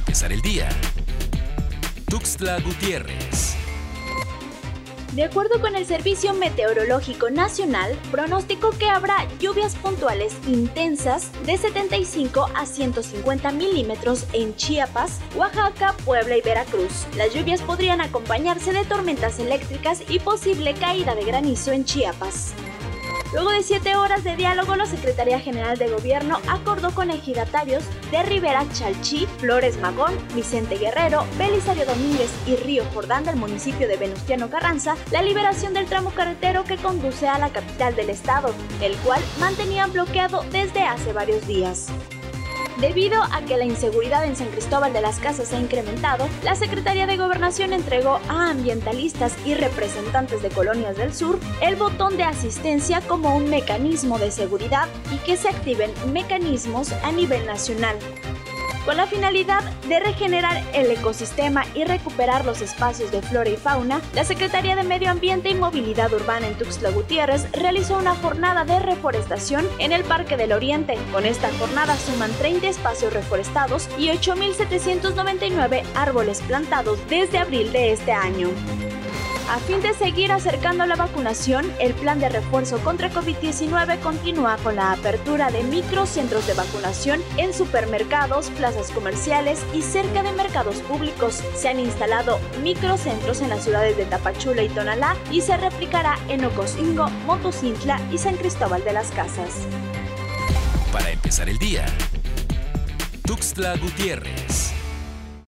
empezar el día. Tuxtla Gutiérrez. De acuerdo con el Servicio Meteorológico Nacional, pronosticó que habrá lluvias puntuales intensas de 75 a 150 milímetros en Chiapas, Oaxaca, Puebla y Veracruz. Las lluvias podrían acompañarse de tormentas eléctricas y posible caída de granizo en Chiapas. Luego de siete horas de diálogo, la Secretaría General de Gobierno acordó con ejidatarios de Rivera Chalchí, Flores Magón, Vicente Guerrero, Belisario Domínguez y Río Jordán del municipio de Venustiano Carranza la liberación del tramo carretero que conduce a la capital del estado, el cual mantenían bloqueado desde hace varios días. Debido a que la inseguridad en San Cristóbal de las Casas ha incrementado, la Secretaría de Gobernación entregó a ambientalistas y representantes de colonias del sur el botón de asistencia como un mecanismo de seguridad y que se activen mecanismos a nivel nacional con la finalidad de regenerar el ecosistema y recuperar los espacios de flora y fauna, la Secretaría de Medio Ambiente y Movilidad Urbana en Tuxtla Gutiérrez realizó una jornada de reforestación en el Parque del Oriente. Con esta jornada suman 30 espacios reforestados y 8.799 árboles plantados desde abril de este año. A fin de seguir acercando la vacunación, el plan de refuerzo contra COVID-19 continúa con la apertura de microcentros de vacunación en supermercados, plazas comerciales y cerca de mercados públicos. Se han instalado microcentros en las ciudades de Tapachula y Tonalá y se replicará en Ocosingo, Motocintla y San Cristóbal de las Casas. Para empezar el día, Tuxtla Gutiérrez.